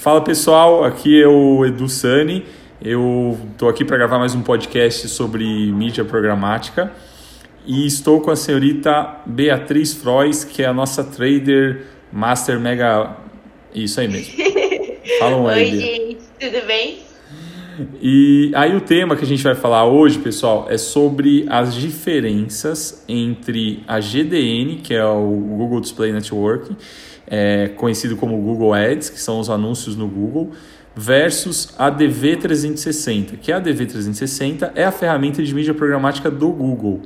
Fala pessoal, aqui é o Edu Sani. Eu estou aqui para gravar mais um podcast sobre mídia programática e estou com a senhorita Beatriz Frois, que é a nossa trader master mega. Isso aí mesmo. Fala um aí. Oi, gente, tudo bem? E aí o tema que a gente vai falar hoje, pessoal, é sobre as diferenças entre a GDN, que é o Google Display Network, é, conhecido como Google Ads, que são os anúncios no Google, versus a DV360, que a DV360 é a ferramenta de mídia programática do Google.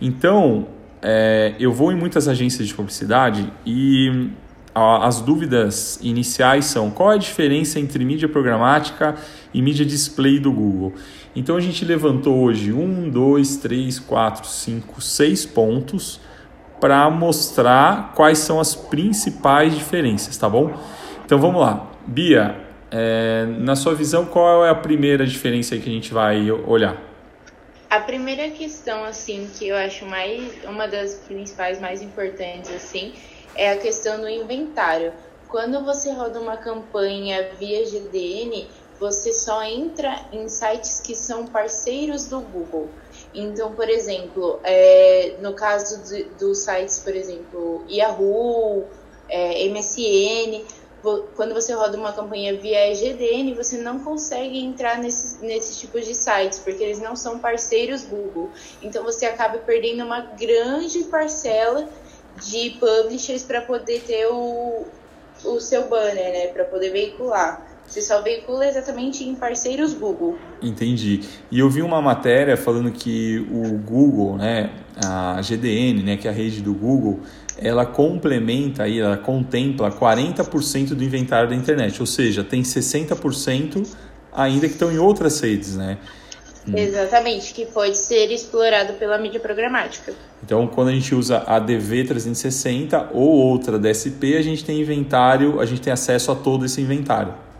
Então, é, eu vou em muitas agências de publicidade e a, as dúvidas iniciais são qual é a diferença entre mídia programática e mídia display do Google. Então a gente levantou hoje um, dois, três, quatro, cinco, seis pontos para mostrar quais são as principais diferenças, tá bom? Então vamos lá. Bia, é, na sua visão, qual é a primeira diferença que a gente vai olhar? A primeira questão, assim, que eu acho mais uma das principais, mais importantes, assim, é a questão do inventário. Quando você roda uma campanha via GDN, você só entra em sites que são parceiros do Google. Então, por exemplo, é, no caso dos sites, por exemplo, Yahoo, é, MSN, quando você roda uma campanha via GDN, você não consegue entrar nesses, nesses tipos de sites, porque eles não são parceiros Google. Então você acaba perdendo uma grande parcela de publishers para poder ter o, o seu banner, né? Para poder veicular. Você só veicula exatamente em parceiros Google. Entendi. E eu vi uma matéria falando que o Google, né, a GDN, né, que é a rede do Google, ela complementa aí, ela contempla 40% do inventário da internet, ou seja, tem 60% ainda que estão em outras redes, né? Exatamente, que pode ser explorado pela mídia programática. Então, quando a gente usa a DV360 ou outra DSP, a gente tem inventário, a gente tem acesso a todo esse inventário.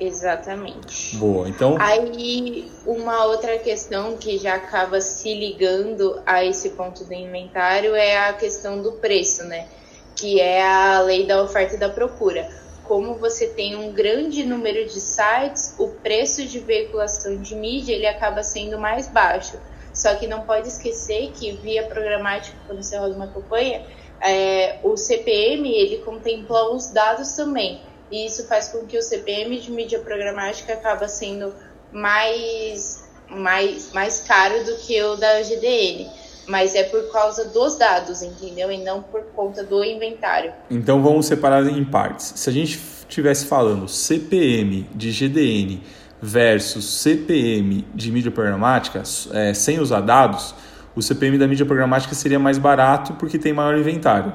Exatamente. Boa, então. Aí, uma outra questão que já acaba se ligando a esse ponto do inventário é a questão do preço, né? Que é a lei da oferta e da procura. Como você tem um grande número de sites, o preço de veiculação de mídia ele acaba sendo mais baixo. Só que não pode esquecer que via programática, quando você roda uma campanha, é, o CPM ele contempla os dados também e isso faz com que o CPM de mídia programática acaba sendo mais, mais, mais caro do que o da GDN. Mas é por causa dos dados, entendeu? E não por conta do inventário. Então vamos separar em partes. Se a gente estivesse falando CPM de GDN versus CPM de mídia programática, é, sem usar dados, o CPM da mídia programática seria mais barato porque tem maior inventário.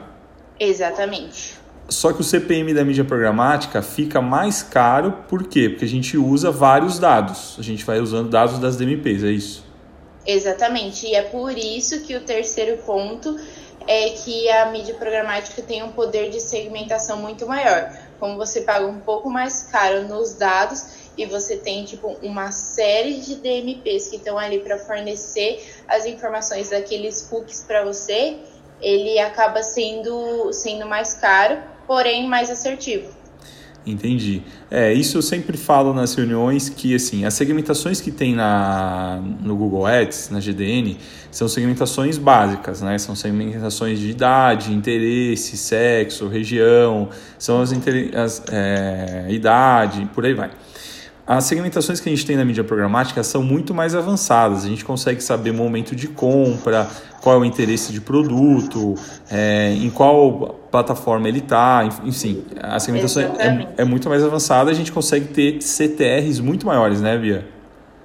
Exatamente. Só que o CPM da mídia programática fica mais caro, por quê? Porque a gente usa vários dados. A gente vai usando dados das DMPs, é isso? Exatamente. E é por isso que o terceiro ponto é que a mídia programática tem um poder de segmentação muito maior. Como você paga um pouco mais caro nos dados e você tem tipo uma série de DMPs que estão ali para fornecer as informações daqueles cookies para você, ele acaba sendo sendo mais caro porém mais assertivo. Entendi. É, isso eu sempre falo nas reuniões que assim, as segmentações que tem na, no Google Ads, na GDN, são segmentações básicas, né? São segmentações de idade, interesse, sexo, região, são as, as é, idade, por aí vai. As segmentações que a gente tem na mídia programática são muito mais avançadas. A gente consegue saber momento de compra, qual é o interesse de produto, é, em qual plataforma ele está, enfim. A segmentação é, é, muito mais avançada. A gente consegue ter CTRs muito maiores, né, Bia?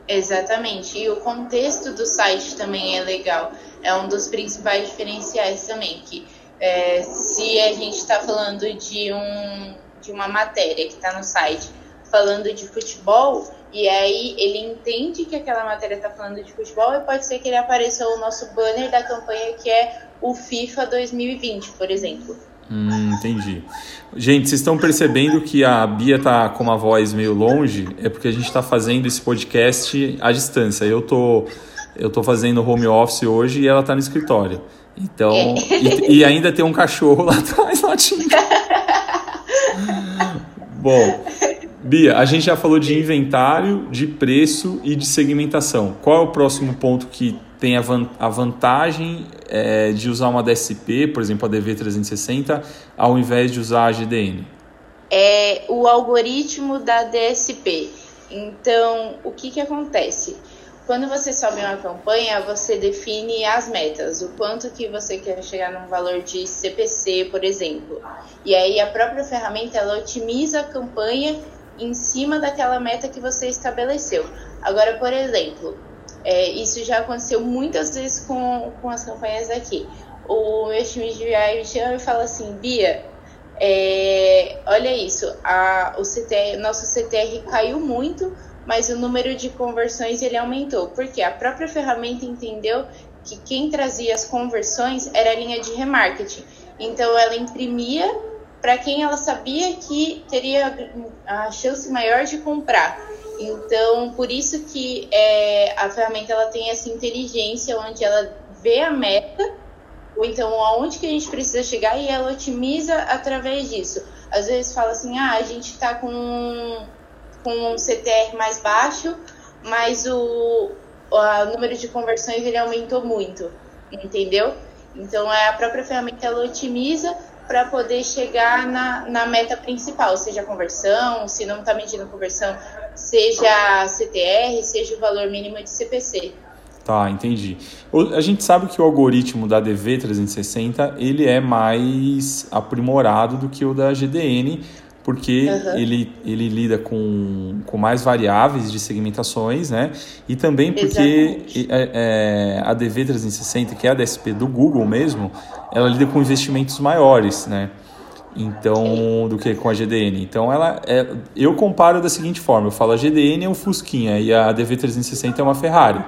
Exatamente. E o contexto do site também é legal. É um dos principais diferenciais também. Que é, se a gente está falando de, um, de uma matéria que está no site falando de futebol, e aí ele entende que aquela matéria está falando de futebol e pode ser que ele apareça o nosso banner da campanha que é o FIFA 2020, por exemplo. Hum, entendi. Gente, vocês estão percebendo que a Bia tá com uma voz meio longe? É porque a gente está fazendo esse podcast à distância. Eu tô, eu tô fazendo home office hoje e ela tá no escritório. Então, é. e, e, ainda tem um cachorro lá atrás latindo. Bom, Bia, a gente já falou de inventário, de preço e de segmentação. Qual é o próximo ponto que tem a, van a vantagem é, de usar uma DSP, por exemplo, a DV360, ao invés de usar a GDN? É o algoritmo da DSP. Então, o que, que acontece? Quando você sobe uma campanha, você define as metas, o quanto que você quer chegar num valor de CPC, por exemplo. E aí a própria ferramenta ela otimiza a campanha em cima daquela meta que você estabeleceu. Agora, por exemplo, é, isso já aconteceu muitas vezes com, com as campanhas aqui. O meu time de VI me chama e fala assim, Bia, é, olha isso, a, o CTR, nosso CTR caiu muito, mas o número de conversões ele aumentou, porque a própria ferramenta entendeu que quem trazia as conversões era a linha de remarketing. Então ela imprimia para quem ela sabia que teria a chance maior de comprar. Então, por isso que é, a ferramenta ela tem essa inteligência onde ela vê a meta, ou então aonde que a gente precisa chegar e ela otimiza através disso. Às vezes fala assim, ah, a gente está com, com um CTR mais baixo, mas o, o número de conversões ele aumentou muito, entendeu? Então é a própria ferramenta ela otimiza para poder chegar na, na meta principal, seja conversão, se não está medindo conversão, seja CTR, seja o valor mínimo de CPC. Tá, entendi. A gente sabe que o algoritmo da DV360 ele é mais aprimorado do que o da GDN, porque uhum. ele, ele lida com, com mais variáveis de segmentações, né? E também porque é, é, a DV360, que é a DSP do Google mesmo, ela lida com investimentos maiores, né? Então, do que com a GDN. Então, ela é, eu comparo da seguinte forma: eu falo a GDN é um Fusquinha e a DV360 é uma Ferrari.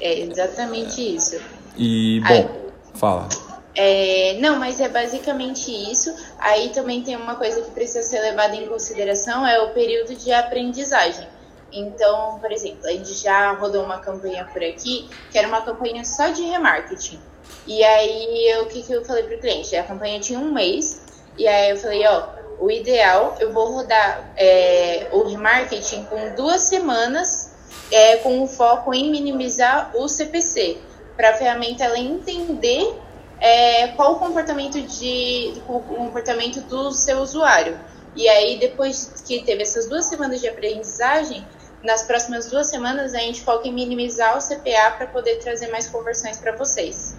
É exatamente isso. E, bom, Aí, fala. É, não, mas é basicamente isso. Aí também tem uma coisa que precisa ser levada em consideração, é o período de aprendizagem. Então, por exemplo, a gente já rodou uma campanha por aqui, que era uma campanha só de remarketing. E aí, o que, que eu falei para o cliente? A campanha tinha um mês, e aí eu falei, ó, o ideal, eu vou rodar é, o remarketing com duas semanas, é, com o foco em minimizar o CPC, para a ferramenta ela entender é, qual o comportamento de o comportamento do seu usuário. E aí, depois que teve essas duas semanas de aprendizagem, nas próximas duas semanas a gente foca em minimizar o CPA para poder trazer mais conversões para vocês.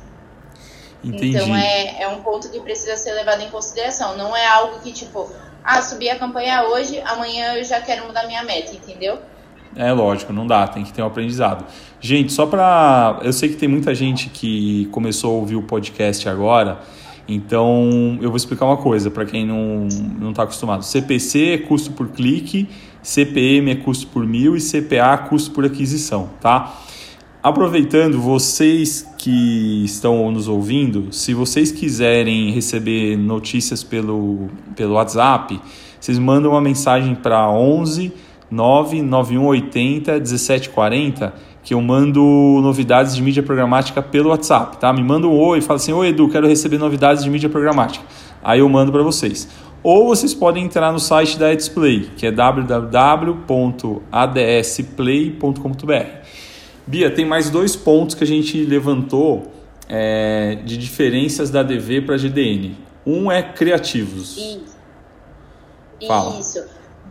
Entendi. Então é, é um ponto que precisa ser levado em consideração. Não é algo que, tipo, ah, subi a campanha hoje, amanhã eu já quero mudar minha meta, entendeu? É lógico, não dá, tem que ter um aprendizado. Gente, só para. Eu sei que tem muita gente que começou a ouvir o podcast agora, então eu vou explicar uma coisa para quem não está acostumado: CPC é custo por clique, CPM é custo por mil e CPA é custo por aquisição, tá? Aproveitando, vocês que estão nos ouvindo, se vocês quiserem receber notícias pelo, pelo WhatsApp, vocês mandam uma mensagem para 11 99180 1740 que eu mando novidades de mídia programática pelo WhatsApp, tá? Me manda um oi, fala assim: "Oi Edu, quero receber novidades de mídia programática". Aí eu mando para vocês. Ou vocês podem entrar no site da Display, que é www.adsplay.com.br. Bia, tem mais dois pontos que a gente levantou é, de diferenças da DV para GDN. Um é criativos. Isso. Fala. Isso.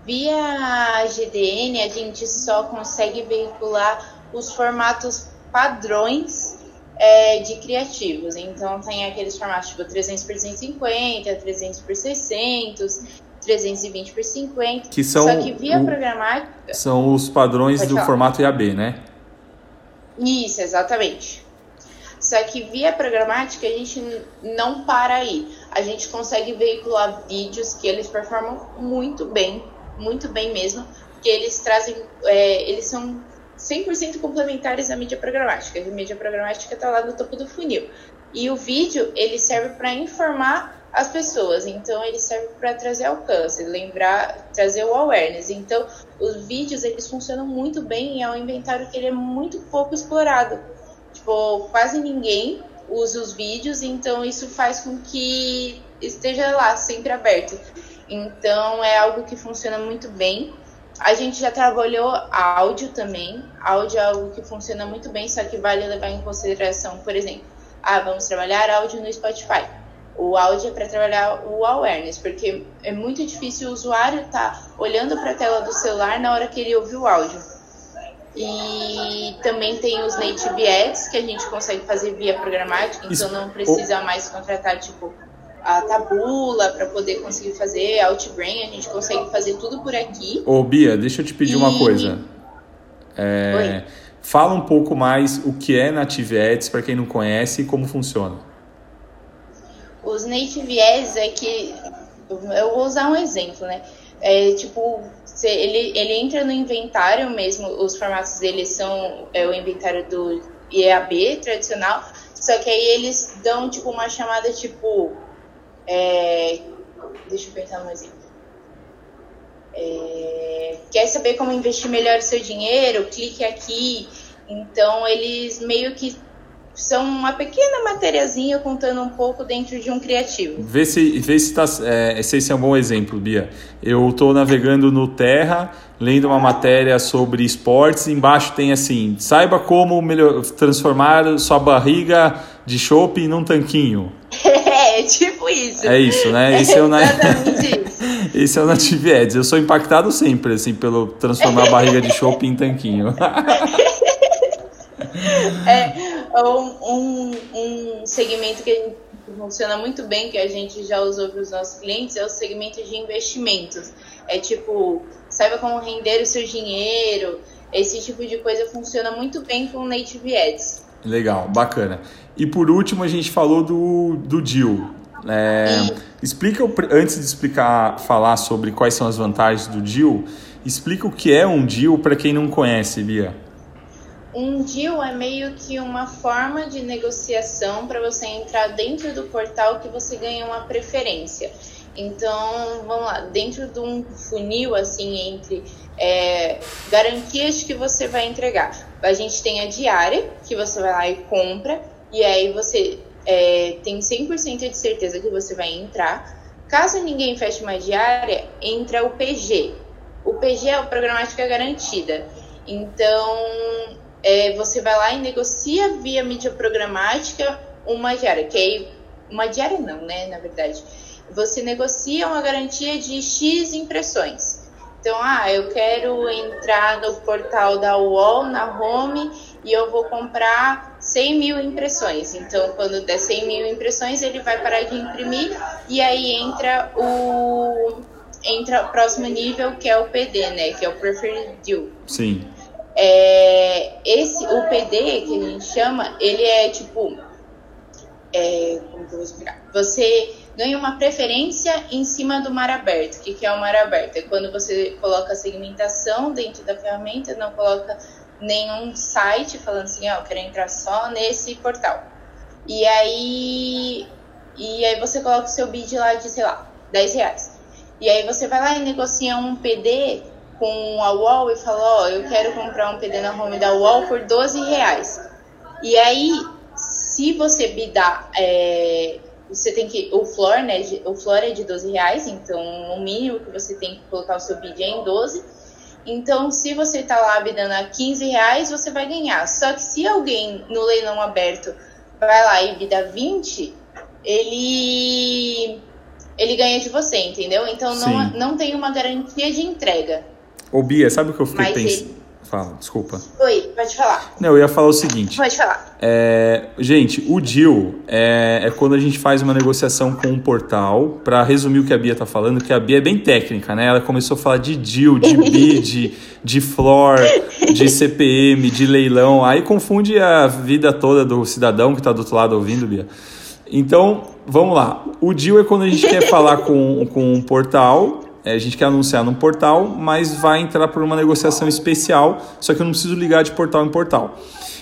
Via GDN, a gente só consegue veicular os formatos padrões é, de criativos. Então, tem aqueles formatos tipo 300 por 150, 300 por 600, 320 por 50. Que são só que via o, programática. São os padrões do falar. formato IAB, né? Isso, exatamente. Só que via programática a gente não para aí. A gente consegue veicular vídeos que eles performam muito bem muito bem mesmo, que eles trazem, é, eles são 100% complementares à mídia programática. A mídia programática está lá no topo do funil. E o vídeo, ele serve para informar as pessoas, então ele serve para trazer alcance, lembrar, trazer o awareness. Então, os vídeos, eles funcionam muito bem e é um inventário que ele é muito pouco explorado. Tipo, quase ninguém usa os vídeos, então isso faz com que esteja lá, sempre aberto. Então é algo que funciona muito bem. A gente já trabalhou áudio também. Áudio é algo que funciona muito bem, só que vale levar em consideração, por exemplo, ah, vamos trabalhar áudio no Spotify. O áudio é para trabalhar o awareness, porque é muito difícil o usuário estar tá olhando para a tela do celular na hora que ele ouve o áudio. E também tem os native ads que a gente consegue fazer via programática, então não precisa mais contratar tipo a tabula para poder conseguir fazer Outbrain, a gente consegue fazer tudo por aqui. Ô Bia, deixa eu te pedir e... uma coisa. É, fala um pouco mais o que é Native Ads para quem não conhece e como funciona. Os Native Ads é que eu vou usar um exemplo, né? É tipo, ele, ele entra no inventário mesmo, os formatos dele são é, o inventário do IAB tradicional, só que aí eles dão tipo uma chamada tipo é, deixa eu pensar no exemplo. É, quer saber como investir melhor o seu dinheiro? Clique aqui. Então, eles meio que são uma pequena matériazinha contando um pouco dentro de um criativo. Vê se, vê se, tá, é, se esse é um bom exemplo, Bia. Eu estou navegando no Terra, lendo uma matéria sobre esportes. Embaixo tem assim: saiba como melhor, transformar sua barriga de chope num tanquinho. É, tipo isso. É isso, né? Esse é, o na... Esse é o Native Ads. Eu sou impactado sempre, assim, pelo transformar a barriga de chope em tanquinho. é um, um, um segmento que funciona muito bem, que a gente já usou para os nossos clientes, é o segmento de investimentos. É tipo, saiba como render o seu dinheiro. Esse tipo de coisa funciona muito bem com Native Ads. Legal, bacana. E por último, a gente falou do, do deal. É, explica, antes de explicar, falar sobre quais são as vantagens do deal, explica o que é um deal para quem não conhece, Bia. Um deal é meio que uma forma de negociação para você entrar dentro do portal que você ganha uma preferência. Então, vamos lá, dentro de um funil assim entre é, garantias que você vai entregar. A gente tem a diária, que você vai lá e compra, e aí você é, tem 100% de certeza que você vai entrar. Caso ninguém feche uma diária, entra o PG. O PG é o Programática Garantida. Então, é, você vai lá e negocia via mídia programática uma diária, que aí, uma diária não, né, na verdade. Você negocia uma garantia de X impressões. Então, ah, eu quero entrar no portal da UOL, na home, e eu vou comprar 100 mil impressões. Então, quando der 100 mil impressões, ele vai parar de imprimir e aí entra o entra o próximo nível que é o PD, né? Que é o Preferred Deal. Sim. É, esse, o PD que a gente chama, ele é tipo, é, como que eu vou explicar? Você ganha uma preferência em cima do mar aberto. O que, que é o mar aberto? É quando você coloca a segmentação dentro da ferramenta, não coloca nenhum site falando assim, ó, oh, eu quero entrar só nesse portal. E aí, e aí você coloca o seu bid lá de, sei lá, 10 reais. E aí você vai lá e negocia um PD com a UOL e fala, ó, oh, eu quero comprar um PD na home da UOL por 12 reais. E aí, se você bidar, é, você tem que, o floor, né, o floor é de 12 reais, então o mínimo que você tem que colocar o seu bid é em 12 então, se você está lá bidando a 15 reais, você vai ganhar. Só que se alguém no leilão aberto vai lá e bida 20, ele ele ganha de você, entendeu? Então não, não tem uma garantia de entrega. Ô Bia, sabe o que eu fiquei pensando? Fala, desculpa. Oi, pode falar. Não, eu ia falar o seguinte. Pode falar. É, gente, o deal é, é, quando a gente faz uma negociação com um portal. Para resumir o que a Bia tá falando, que a Bia é bem técnica, né? Ela começou a falar de deal, de bid, de floor, de CPM, de leilão. Aí confunde a vida toda do cidadão que tá do outro lado ouvindo, Bia. Então, vamos lá. O deal é quando a gente quer falar com, com um portal a gente quer anunciar num portal, mas vai entrar por uma negociação especial, só que eu não preciso ligar de portal em portal.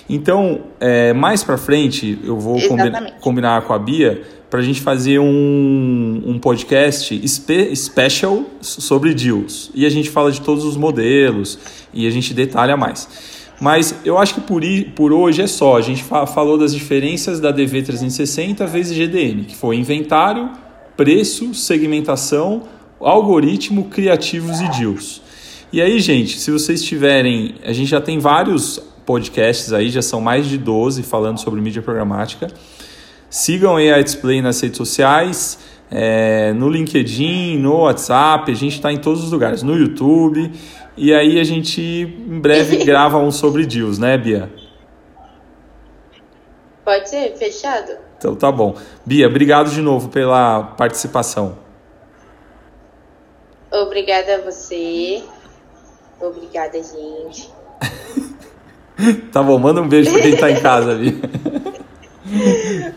Então, é, mais para frente, eu vou combinar, combinar com a Bia para a gente fazer um, um podcast spe special sobre deals. E a gente fala de todos os modelos e a gente detalha mais. Mas eu acho que por, por hoje é só. A gente fa falou das diferenças da DV360 vezes GDN, que foi inventário, preço, segmentação, algoritmo, criativos e deals. E aí, gente, se vocês tiverem. A gente já tem vários podcasts aí, já são mais de 12 falando sobre mídia programática. Sigam a AI Display nas redes sociais, é, no LinkedIn, no WhatsApp, a gente está em todos os lugares, no YouTube. E aí a gente em breve grava um sobre deals, né, Bia? Pode ser, fechado. Então tá bom. Bia, obrigado de novo pela participação. Obrigada a você. Obrigada, gente. tá bom, manda um beijo pra quem tá em casa, Bia.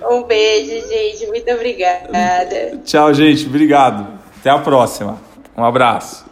Um beijo, gente. Muito obrigada. Tchau, gente. Obrigado. Até a próxima. Um abraço.